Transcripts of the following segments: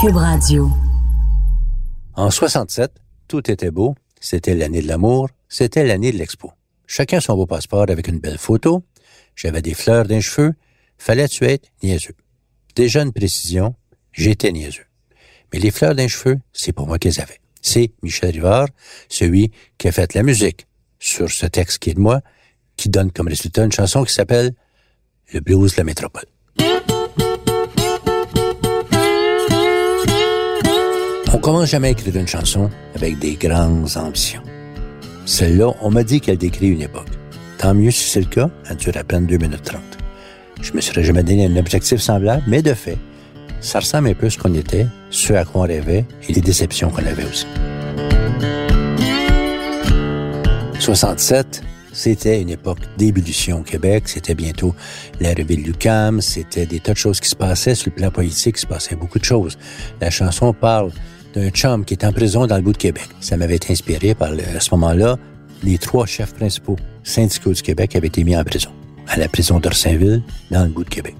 Cube Radio. En 67, tout était beau. C'était l'année de l'amour. C'était l'année de l'expo. Chacun son beau passeport avec une belle photo. J'avais des fleurs d'un cheveu. Fallait-tu être niaiseux? Déjà une précision, j'étais niaiseux. Mais les fleurs d'un cheveu, c'est pour moi qu'ils avaient. C'est Michel Rivard, celui qui a fait la musique sur ce texte qui est de moi, qui donne comme résultat une chanson qui s'appelle Le blues de la métropole. Commence jamais à écrire une chanson avec des grandes ambitions. Celle-là, on m'a dit qu'elle décrit une époque. Tant mieux si c'est le cas, elle dure à peine 2 minutes 30. Je me serais jamais donné un objectif semblable, mais de fait, ça ressemble un peu à ce qu'on était, ce à quoi on rêvait et les déceptions qu'on avait aussi. 67, c'était une époque d'ébullition au Québec. C'était bientôt la revue de Lucam. C'était des tas de choses qui se passaient sur le plan politique. Il se passait beaucoup de choses. La chanson parle d'un chum qui est en prison dans le bout de Québec. Ça m'avait inspiré par, à ce moment-là, les trois chefs principaux syndicaux du Québec avaient été mis en prison. À la prison d'Orsainville, dans le bout de Québec.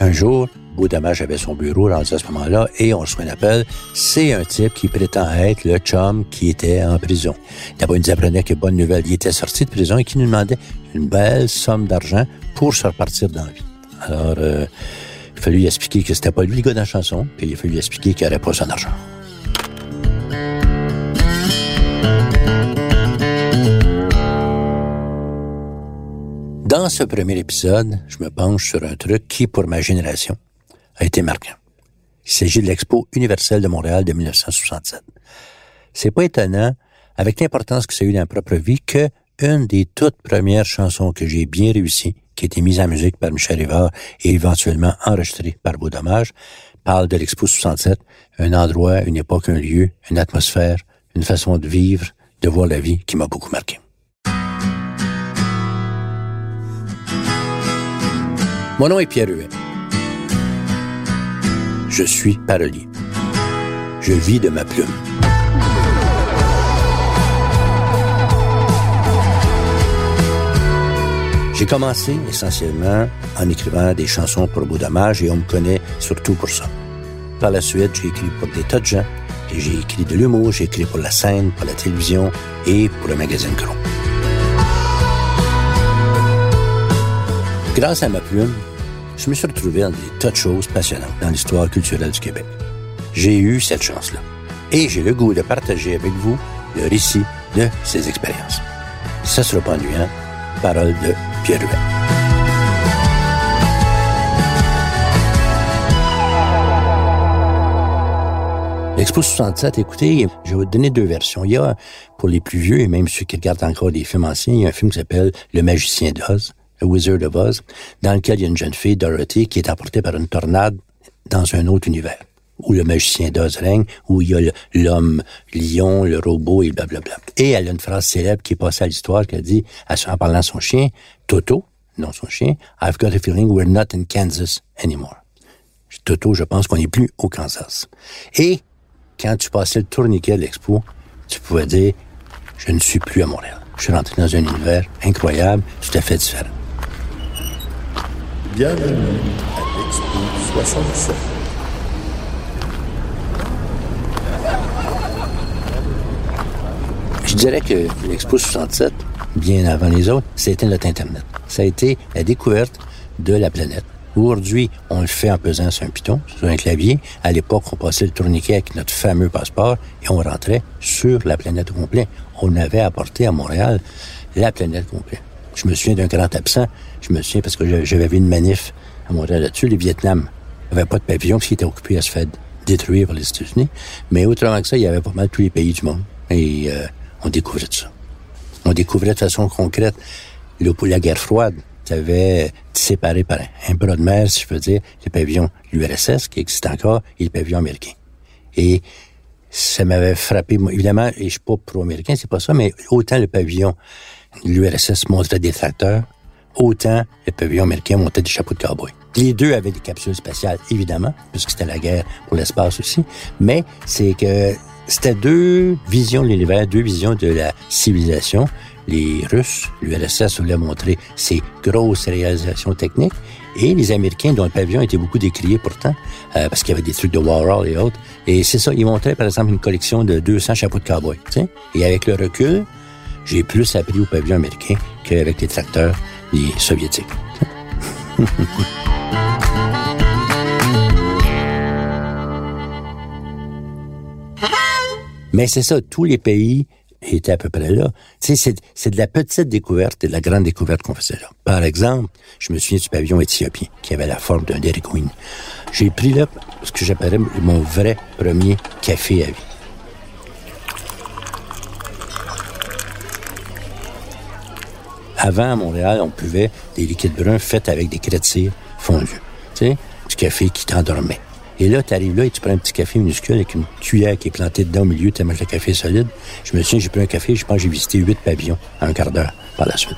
Un jour, Dommage avait son bureau rendu à ce moment-là et on reçoit un appel. C'est un type qui prétend être le chum qui était en prison. D'abord, il nous apprenait que bonne nouvelle, il était sorti de prison et qui nous demandait une belle somme d'argent pour se repartir dans la vie. Alors, euh, il a fallu lui expliquer que c'était pas lui le gars de la chanson, puis il a fallu lui expliquer qu'il n'aurait pas son argent. Dans ce premier épisode, je me penche sur un truc qui, pour ma génération, a été marquant. Il s'agit de l'Expo universelle de Montréal de 1967. C'est pas étonnant, avec l'importance que ça a eu dans ma propre vie, que une des toutes premières chansons que j'ai bien réussi, qui a été mise en musique par Michel Rivard et éventuellement enregistrée par Beau Dommage, parle de l'Expo 67, un endroit, une époque, un lieu, une atmosphère, une façon de vivre, de voir la vie qui m'a beaucoup marqué. Mon nom est Pierre Huet. Je suis parolier. Je vis de ma plume. J'ai commencé essentiellement en écrivant des chansons pour Beau Dommage et on me connaît surtout pour ça. Par la suite, j'ai écrit pour des tas de gens j'ai écrit de l'humour, j'ai écrit pour la scène, pour la télévision et pour le magazine Cron. Grâce à ma plume, je me suis retrouvé dans des tas de choses passionnantes dans l'histoire culturelle du Québec. J'ai eu cette chance-là. Et j'ai le goût de partager avec vous le récit de ces expériences. Ça sera pas ennuyant. Parole de Pierre Hubert. L'Expo 67, écoutez, je vais vous donner deux versions. Il y a, pour les plus vieux et même ceux qui regardent encore des films anciens, il y a un film qui s'appelle Le Magicien d'Oz The Wizard of Oz, dans lequel il y a une jeune fille, Dorothy, qui est emportée par une tornade dans un autre univers, où le magicien d'Oz règne, où il y a l'homme lion, le robot et blablabla. Et elle a une phrase célèbre qui est passée à l'histoire, qu'elle dit, en parlant à son chien, Toto, non son chien, I've got a feeling we're not in Kansas anymore. Toto, je pense qu'on n'est plus au Kansas. Et quand tu passais le tourniquet de l'expo, tu pouvais dire, je ne suis plus à Montréal. Je suis rentré dans un univers incroyable, tout à fait différent. Bienvenue à l'Expo 67. Je dirais que l'Expo 67, bien avant les autres, c'était notre Internet. Ça a été la découverte de la planète. Aujourd'hui, on le fait en pesant sur un piton, sur un clavier. À l'époque, on passait le tourniquet avec notre fameux passeport et on rentrait sur la planète au complet. On avait apporté à Montréal la planète complète. Je me souviens d'un grand absent. Je me souviens parce que j'avais vu une manif à Montréal là-dessus. Les Vietnam n'avaient pas de pavillon parce qu'ils étaient occupés à se faire détruire par les États-Unis. Mais autrement que ça, il y avait pas mal tous les pays du monde. Et euh, on découvrait ça. On découvrait de façon concrète le, la guerre froide, tu séparé par un bras de mer, si je veux dire, le pavillon l'URSS, qui existe encore, et le pavillon américain. Et ça m'avait frappé, évidemment, et je suis pas pro-américain, c'est pas ça, mais autant le pavillon l'URSS montrait des tracteurs, autant le pavillon américain montait des chapeaux de cowboy. Les deux avaient des capsules spatiales, évidemment, puisque c'était la guerre pour l'espace aussi, mais c'est que c'était deux visions de l'univers, deux visions de la civilisation. Les Russes, l'URSS voulait montrer ses grosses réalisations techniques, et les Américains, dont le pavillon était beaucoup décrié pourtant, euh, parce qu'il y avait des trucs de Warhol et autres. Et c'est ça, ils montraient par exemple une collection de 200 chapeaux de cowboy. Et avec le recul, j'ai plus appris au pavillon américain qu'avec les tracteurs les soviétiques. Mais c'est ça, tous les pays étaient à peu près là. Tu sais, c'est de la petite découverte et de la grande découverte qu'on faisait là. Par exemple, je me souviens du pavillon éthiopien qui avait la forme d'un Dairy. J'ai pris là ce que j'appellerais mon vrai premier café à vie. Avant, à Montréal, on buvait des liquides bruns faits avec des crêtes fondues. Tu sais, du café qui t'endormait. Et là, tu arrives là et tu prends un petit café minuscule avec une cuillère qui est plantée dedans au milieu, tu le café solide. Je me souviens, j'ai pris un café, je pense que j'ai visité huit pavillons en un quart d'heure par la suite.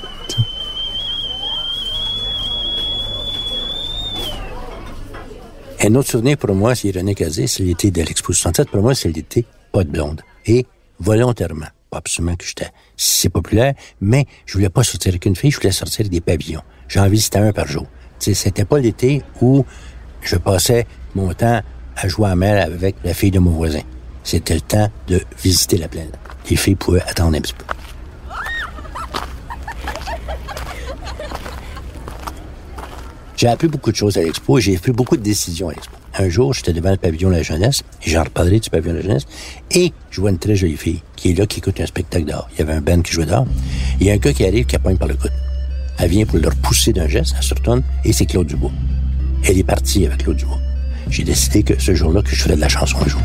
Un autre souvenir pour moi, c'est ironique à c'est l'été de l'Expo 67. Pour moi, c'est l'été pas de blonde. Et volontairement, pas absolument que j'étais si populaire, mais je voulais pas sortir avec une fille, je voulais sortir des pavillons. J'en visitais un par jour. C'était pas l'été où je passais mon temps à jouer à mer avec la fille de mon voisin. C'était le temps de visiter la plaine. Les filles pouvaient attendre un petit peu. J'ai appris beaucoup de choses à l'expo et j'ai pris beaucoup de décisions à l'expo. Un jour, j'étais devant le pavillon de la jeunesse, et j'en reparlerai du pavillon de la jeunesse, et je vois une très jolie fille qui est là, qui écoute un spectacle dehors. Il y avait un band qui jouait dehors. Il y a un gars qui arrive, qui appogne par le coude. Elle vient pour le repousser d'un geste, elle se retourne, et c'est Claude Dubois. Elle est partie avec Claude Dubois. J'ai décidé que ce jour-là, que je ferais de la chanson un jour.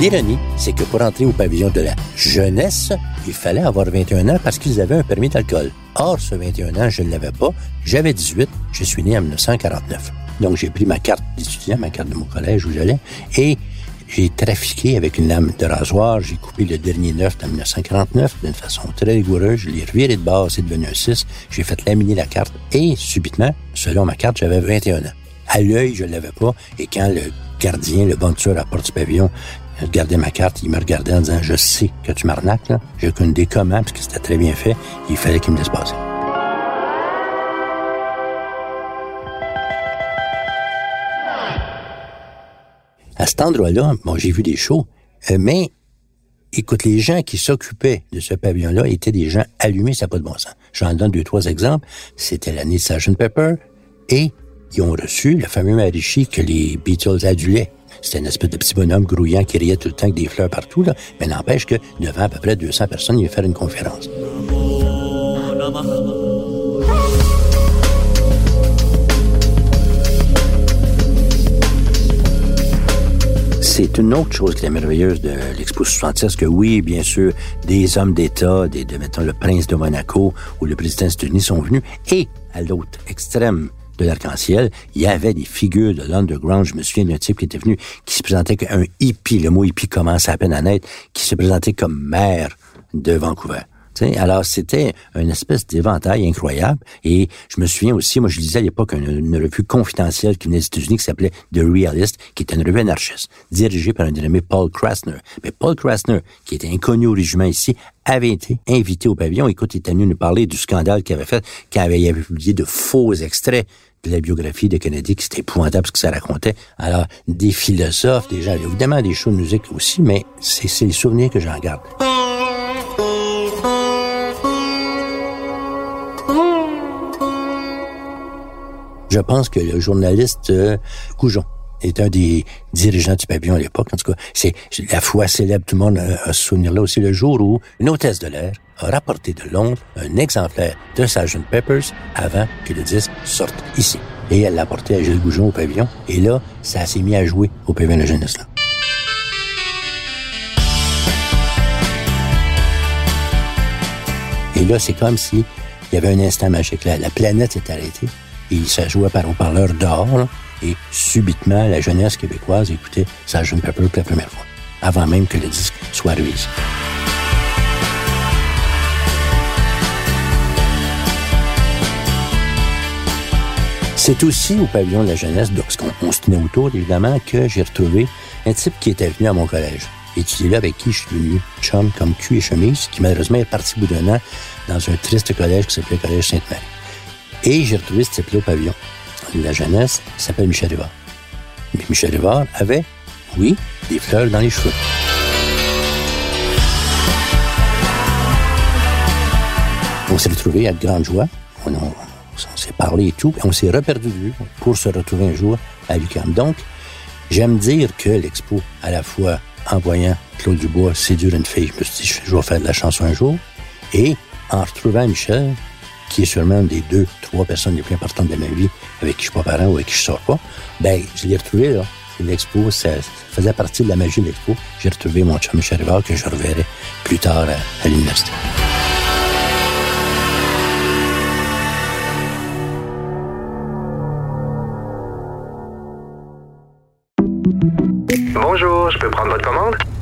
L'ironie, c'est que pour entrer au pavillon de la jeunesse, il fallait avoir 21 ans parce qu'ils avaient un permis d'alcool. Or, ce 21 ans, je ne l'avais pas. J'avais 18. Je suis né en 1949. Donc, j'ai pris ma carte d'étudiant, ma carte de mon collège où j'allais, et j'ai trafiqué avec une lame de rasoir. J'ai coupé le dernier neuf en 1949 d'une façon très rigoureuse. Je l'ai reviré de base, c'est devenu un 6. J'ai fait laminer la carte et, subitement, selon ma carte, j'avais 21 ans. À l'œil, je l'avais pas. Et quand le gardien, le bon tueur à porte du pavillon, regardait ma carte, il me regardait en disant, je sais que tu m'arnaques. J'ai aucune idée comment, parce que c'était très bien fait. Il fallait qu'il me laisse passer. À cet endroit-là, bon, j'ai vu des shows, euh, mais écoute, les gens qui s'occupaient de ce pavillon-là étaient des gens allumés, ça n'a pas de bon sens. J'en donne deux, trois exemples. C'était l'année de Sgt. Pepper et ils ont reçu le fameux Marichi que les Beatles adulaient. C'était une espèce de petit bonhomme grouillant qui riait tout le temps avec des fleurs partout, là. mais n'empêche que devant à peu près 200 personnes, il a faire une conférence. C'est une autre chose qui est merveilleuse de l'Expo 66, que oui, bien sûr, des hommes d'État, des, de, mettons, le prince de Monaco ou le président des États-Unis sont venus, et à l'autre extrême de l'arc-en-ciel, il y avait des figures de l'underground. Je me souviens d'un type qui était venu, qui se présentait comme un hippie, le mot hippie commence à peine à naître, qui se présentait comme maire de Vancouver alors, c'était une espèce d'éventail incroyable. Et je me souviens aussi, moi, je lisais à l'époque une, revue confidentielle qui venait des États-Unis qui s'appelait The Realist, qui était une revue anarchiste, dirigée par un dénommé Paul Krasner. Mais Paul Krasner, qui était inconnu au régiment ici, avait été invité au pavillon. Écoute, il était venu nous parler du scandale qu'il avait fait, qu'il avait, avait publié de faux extraits de la biographie de Kennedy, qui c'était épouvantable ce que ça racontait. Alors, des philosophes, des gens, évidemment des shows de musique aussi, mais c'est les souvenirs que j'en garde. Je pense que le journaliste euh, Coujon est un des dirigeants du pavillon à l'époque. En tout cas, c'est la foi célèbre. Tout le monde euh, a ce souvenir-là aussi le jour où une hôtesse de l'air a rapporté de Londres un exemplaire de Sgt. Peppers avant que le disque sorte ici. Et elle l'a apporté à Gilles Goujon au pavillon. Et là, ça s'est mis à jouer au pavillon de la jeunesse. Là. Et là, c'est comme si il y avait un instant magique. La planète s'est arrêtée et ça jouait par haut-parleur dehors. et subitement, la jeunesse québécoise écoutait Sgt. Pepper pour la première fois, avant même que le disque soit ici. C'est aussi au pavillon de la jeunesse, parce qu'on on se tenait autour, évidemment, que j'ai retrouvé un type qui était venu à mon collège. Étudié là, avec qui je suis venu chum comme cul et chemise, qui malheureusement est parti bout d'un an dans un triste collège qui s'appelait Collège Sainte-Marie. Et j'ai retrouvé ce type-là au pavillon la jeunesse, s'appelle Michel Rivard. Michel Rivard avait, oui, des fleurs dans les cheveux. On s'est retrouvés à de grande joie. On, s'est parlé et tout. On s'est reperdu de vue pour se retrouver un jour à l'UQAM. Donc, j'aime dire que l'expo, à la fois en voyant Claude Dubois séduire une fille, je me suis dit, je vais faire de la chanson un jour. Et en retrouvant Michel, qui est sûrement une des deux, trois personnes les plus importantes de ma vie, avec qui je suis pas parent ou avec qui je sors pas, ben, je l'ai retrouvé, là. L'expo, ça, faisait partie de la magie de l'expo. J'ai retrouvé mon chum Michel Rivard, que je reverrai plus tard à l'université. Bonjour, je peux prendre votre commande?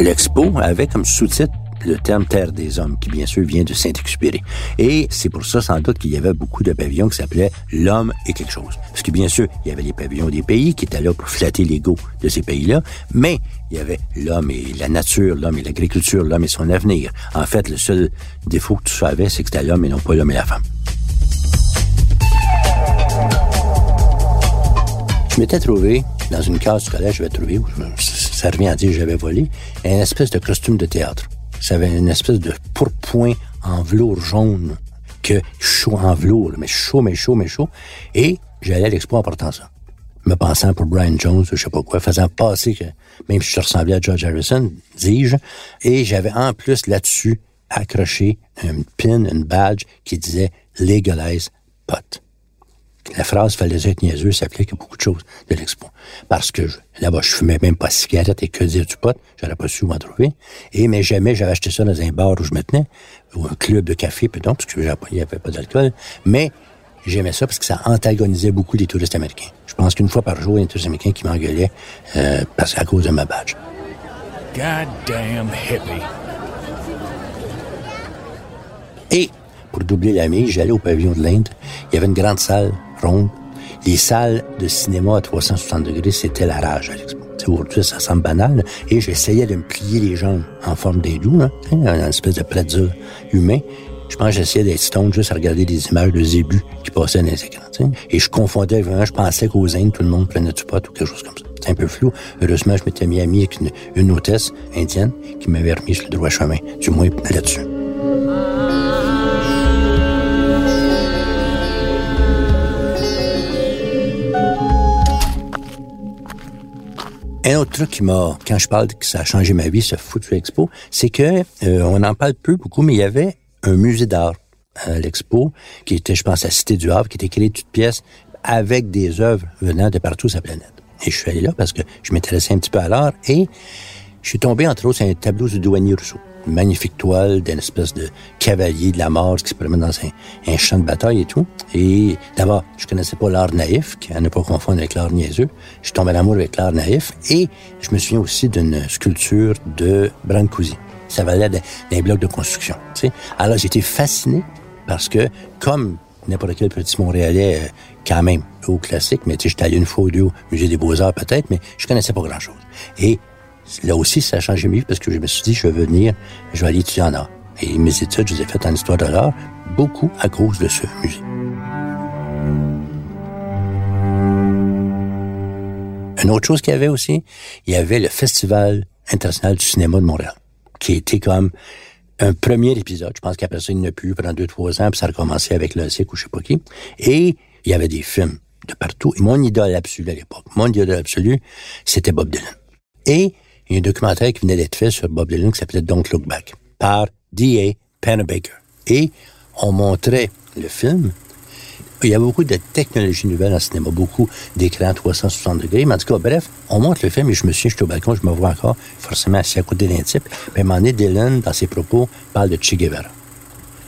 L'expo avait comme sous-titre le terme Terre des Hommes, qui bien sûr vient de Saint-Exupéry. Et c'est pour ça, sans doute, qu'il y avait beaucoup de pavillons qui s'appelaient L'homme et quelque chose. Parce que bien sûr, il y avait les pavillons des pays qui étaient là pour flatter l'ego de ces pays-là, mais il y avait l'homme et la nature, l'homme et l'agriculture, l'homme et son avenir. En fait, le seul défaut que tu savais, c'est que c'était l'homme et non pas l'homme et la femme. Je m'étais trouvé dans une case du collège, j'avais trouvé, ça revient à dire j'avais volé, une espèce de costume de théâtre. Ça avait une espèce de pourpoint en velours jaune, que chaud en velours, mais chaud, mais chaud, mais chaud. Et j'allais à l'expo en portant ça. Me pensant pour Brian Jones, ou je sais pas quoi, faisant passer que, même si je ressemblais à George Harrison, dis-je. Et j'avais en plus là-dessus accroché un pin, une badge qui disait Legalize pot la phrase fallait être niaiseux s'applique à beaucoup de choses de l'expo. Parce que là-bas, je fumais même pas de cigarette et que dire du pot, j'aurais pas su où en trouver. Et mais jamais j'avais acheté ça dans un bar où je me tenais, ou un club de café, puis donc, parce que il n'y avait pas d'alcool. Mais j'aimais ça parce que ça antagonisait beaucoup les touristes américains. Je pense qu'une fois par jour, il y a un touriste américain qui m'engueulait euh, parce à cause de ma badge. Goddamn hippie. Et pour doubler la mise, j'allais au pavillon de l'Inde. Il y avait une grande salle Les salles de cinéma à 360 degrés, c'était la rage à l'expo. Aujourd'hui, ça semble banal. Et j'essayais de me plier les jambes en forme d'hindou, hein, une espèce de pretzel humain. Je pense que j'essayais d'être stone juste à regarder des images de zébus qui passaient dans les écrans. tu sais. Et je confondais vraiment, je pensais qu'aux Indes, tout le monde prenait du pot ou quelque chose comme ça. C'est un peu flou. Heureusement, je m'étais mis ami avec une, une hôtesse indienne qui m'avait remis sur le droit chemin, du moins là-dessus. Un autre truc qui m'a, quand je parle que ça a changé ma vie, ce foutu expo, c'est que euh, on en parle peu beaucoup, mais il y avait un musée d'art à l'expo qui était, je pense, à Cité du Havre, qui était créé de toutes pièces avec des œuvres venant de partout sur la planète. Et je suis allé là parce que je m'intéressais un petit peu à l'art et je suis tombé entre autres sur un tableau du douanier Rousseau. Magnifique toile d'une espèce de cavalier de la mort qui se promène dans un, champ de bataille et tout. Et d'abord, je connaissais pas l'art naïf, à ne pas confondre avec l'art niaiseux. Je tombé en amour avec l'art naïf et je me souviens aussi d'une sculpture de Brancusi. Ça valait d'un d'un bloc de construction. Tu sais. Alors été fasciné parce que, comme n'importe quel petit Montréalais, euh, quand même, au classique, mais j'étais allé une fois ou deux au Musée des Beaux-Arts peut-être, mais je connaissais pas grand-chose. Et là aussi, ça a changé ma vie parce que je me suis dit, je vais venir, je vais aller étudier en art. Et mes études, je les ai faites en histoire de l'art, beaucoup à cause de ce musée. Une autre chose qu'il y avait aussi, il y avait le festival international du cinéma de Montréal, qui été comme un premier épisode. Je pense qu'après ça, il n'y a plus pendant deux, trois ans, puis ça a recommencé avec le cycle ou je sais pas qui. Et il y avait des films de partout. Et mon idole absolu à l'époque, mon idole absolu, c'était Bob Dylan. Et il y a un documentaire qui venait d'être fait sur Bob Dylan qui s'appelait Don't Look Back par D.A. Pennebaker. Et on montrait le film. Il y a beaucoup de technologies nouvelles en cinéma, beaucoup d'écrans 360 degrés. Mais en tout cas, bref, on montre le film et je me suis, j'étais au balcon, je me vois encore forcément assis à côté d'un type. Un moment donné, Dylan, dans ses propos, parle de Che Guevara.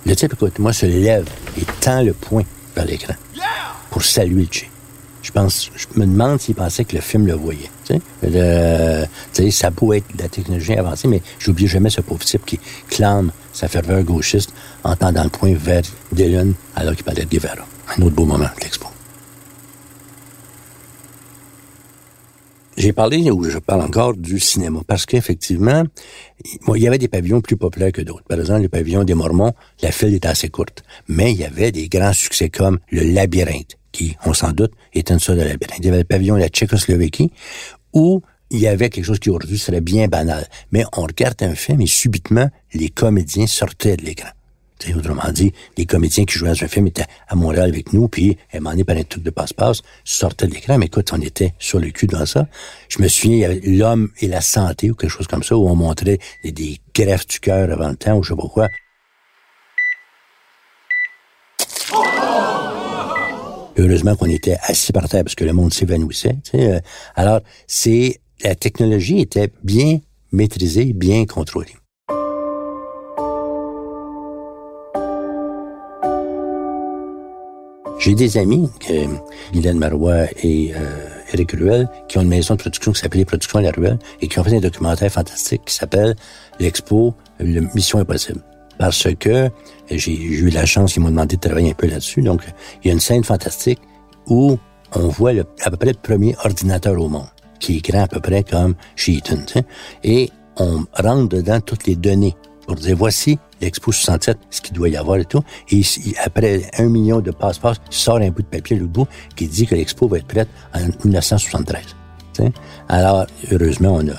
Le type, écoute, moi, se lève et tend le poing vers l'écran pour saluer le Che. Je pense, je me demande s'il pensait que le film le voyait. Sais, ça pourrait être de la technologie avancée, mais j'oublie jamais ce pauvre type qui clame sa ferveur gauchiste en tendant le poing vers Dylan alors qu'il parlait de Guevara. Un autre beau moment de l'expo. J'ai parlé, ou je parle encore, du cinéma, parce qu'effectivement, il y avait des pavillons plus populaires que d'autres. Par exemple, le pavillon des Mormons, la file était assez courte. Mais il y avait des grands succès comme le Labyrinthe, on s'en doute, était une labyrinthe. Il y avait le pavillon de la Tchécoslovaquie, où il y avait quelque chose qui aujourd'hui serait bien banal. Mais on regarde un film et subitement, les comédiens sortaient de l'écran. Autrement dit, les comédiens qui jouaient dans un film étaient à Montréal avec nous, puis à un moment pendant un truc de passe-passe, sortaient de l'écran. Mais écoute, on était sur le cul devant ça. Je me souviens, il y avait l'homme et la santé ou quelque chose comme ça, où on montrait des, des greffes du cœur avant le temps ou je sais pas quoi. Heureusement qu'on était assis par terre parce que le monde s'évanouissait. Euh, Alors, c'est la technologie était bien maîtrisée, bien contrôlée. J'ai des amis, euh, Guylaine Marois et euh, Eric Ruel, qui ont une maison de production qui s'appelle les Productions La Ruelle et qui ont fait un documentaire fantastique qui s'appelle l'Expo le Mission Impossible. Parce que j'ai eu la chance, ils m'ont demandé de travailler un peu là-dessus. Donc, il y a une scène fantastique où on voit le- à peu près le premier ordinateur au monde, qui est grand à peu près comme chez Eaton. tu sais. Et on rentre dedans toutes les données pour dire voici l'Expo 67, ce qu'il doit y avoir et tout. Et après un million de passe-passe, sort un bout de papier, le bout, qui dit que l'Expo va être prête en 1973. tu sais. Alors, heureusement, on a,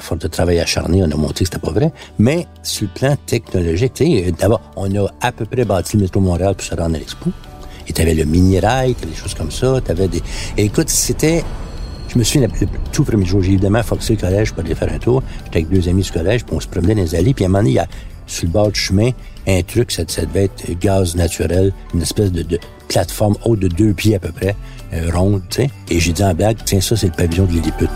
à force de travail acharné, on a montré que c'était pas vrai. Mais sur le plan technologique, d'abord, on a à peu près bâti le métro Montréal pour se rendre à l'Expo. Et t'avais le mini-rail, des choses comme ça, t'avais des... Et écoute, c'était... Je me souviens, le, tout premier jour, j'ai évidemment forcé le collège pour aller faire un tour. J'étais avec deux amis du collège, puis on se promenait dans les allées. Puis à un moment donné, il y a, sur le bord du chemin, un truc, ça, devait être gaz naturel, une espèce de, plateforme haute de deux pieds à peu près, euh, ronde, tu sais. Et j'ai dit en blague, tiens, ça, c'est le pavillon de Lilliput.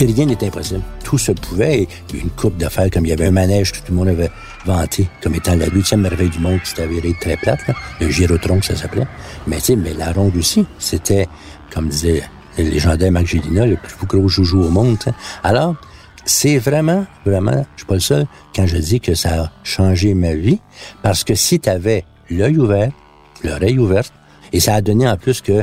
Puis rien n'était impossible. Tout se pouvait. Il y a une coupe d'affaires, comme il y avait un manège que tout le monde avait vanté comme étant la huitième merveille du monde qui s'était avérée très plate, là. le gyrotron, ça s'appelait. Mais tu mais la ronde aussi, c'était, comme disait le légendaire Marc Gélina, le plus gros joujou au monde. Alors, c'est vraiment, vraiment, je suis pas le seul quand je dis que ça a changé ma vie, parce que si tu avais l'œil ouvert, l'oreille ouverte, et ça a donné en plus que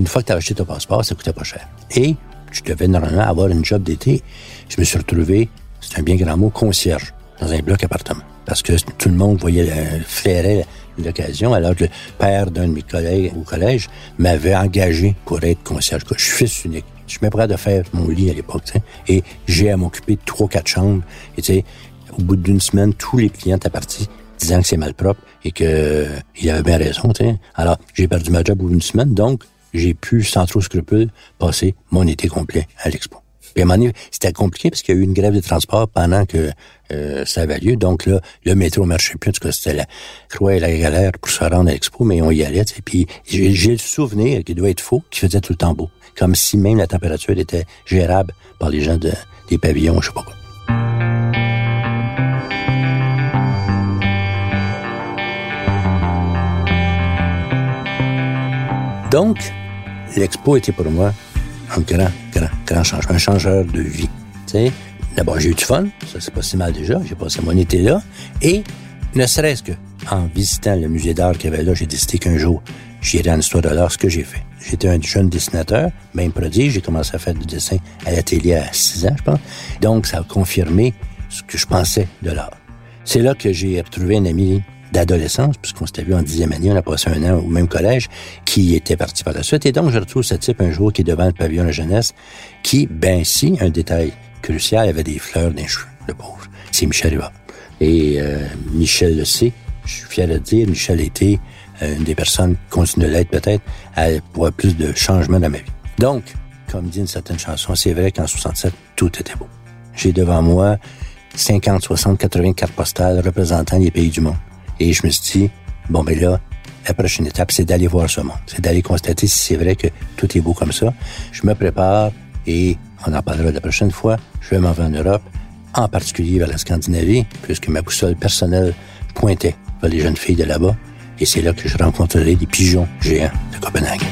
une fois que tu as acheté ton passeport, ça coûtait pas cher. Et je devais normalement avoir une job d'été. Je me suis retrouvé, c'est un bien grand mot, concierge, dans un bloc appartement. Parce que tout le monde voyait, euh, flairait l'occasion, alors que le père d'un de mes collègues au collège m'avait engagé pour être concierge. Je suis fils unique. Je prêt de faire mon lit à l'époque. Et j'ai à m'occuper de trois, quatre chambres. Et tu sais, au bout d'une semaine, tous les clients étaient partis disant que c'est malpropre et que il avait bien raison. Alors, j'ai perdu ma job au bout d'une semaine, donc j'ai pu, sans trop scrupule, passer mon été complet à l'expo. Puis à c'était compliqué parce qu'il y a eu une grève de transport pendant que euh, ça avait lieu. Donc là, le métro marchait plus. En tout cas, c'était la croix et la galère pour se rendre à l'expo, mais on y allait. tu sais. Puis j'ai le souvenir, qui doit être faux, qui faisait tout le temps beau. Comme si même la température était gérable par les gens de, des pavillons, je sais pas quoi. Donc, l'expo était pour moi un grand, grand, grand changement, un changeur de vie. D'abord, j'ai eu du fun, ça c'est pas si mal déjà, j'ai passé mon été là, et ne serait-ce que en visitant le musée d'art qu'il y avait là, j'ai décidé qu'un jour, j'irais en histoire de l'art, ce que j'ai fait. J'étais un jeune dessinateur, même prodige, j'ai commencé à faire du dessin à l'atelier à 6 ans, je pense. Donc, ça a confirmé ce que je pensais de l'art. C'est là que j'ai retrouvé un ami d'adolescence, puisqu'on s'était vu en dixième année, on a passé un an au même collège, qui était parti par la suite. Et donc, je retrouve ce type un jour qui est devant le pavillon de la jeunesse, qui, ben si, un détail crucial, avait des fleurs dans les cheveux, le pauvre. C'est Michel Rivard. Et euh, Michel le sait, je suis fier de le dire, Michel était euh, une des personnes, continue de l'être peut-être, à pouvoir plus de changements dans ma vie. Donc, comme dit une certaine chanson, c'est vrai qu'en 67, tout était beau. J'ai devant moi 50, 60, 84 postales représentant les pays du monde. Et je me suis dit, bon, ben là, la prochaine étape, c'est d'aller voir ce monde. C'est d'aller constater si c'est vrai que tout est beau comme ça. Je me prépare et on en parlera la prochaine fois. Je vais m'en vais en Europe, en particulier vers la Scandinavie, puisque ma boussole personnelle pointait vers les jeunes filles de là-bas. Et c'est là que je rencontrerai des pigeons géants de Copenhague.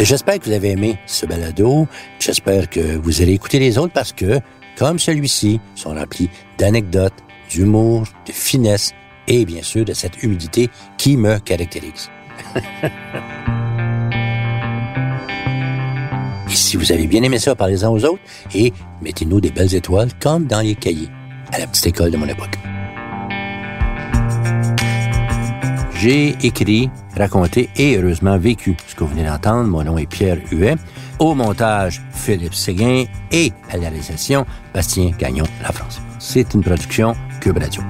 J'espère que vous avez aimé ce balado. J'espère que vous allez écouter les autres parce que, comme celui-ci, sont remplis d'anecdotes, d'humour, de finesse et bien sûr de cette humidité qui me caractérise. et si vous avez bien aimé ça, parlez-en aux autres et mettez-nous des belles étoiles comme dans les cahiers à la petite école de mon époque. J'ai écrit, raconté et heureusement vécu ce que vous venez d'entendre. Mon nom est Pierre Huet. Au montage, Philippe Séguin et à la réalisation, Bastien Gagnon, La France. C'est une production Cube Radio.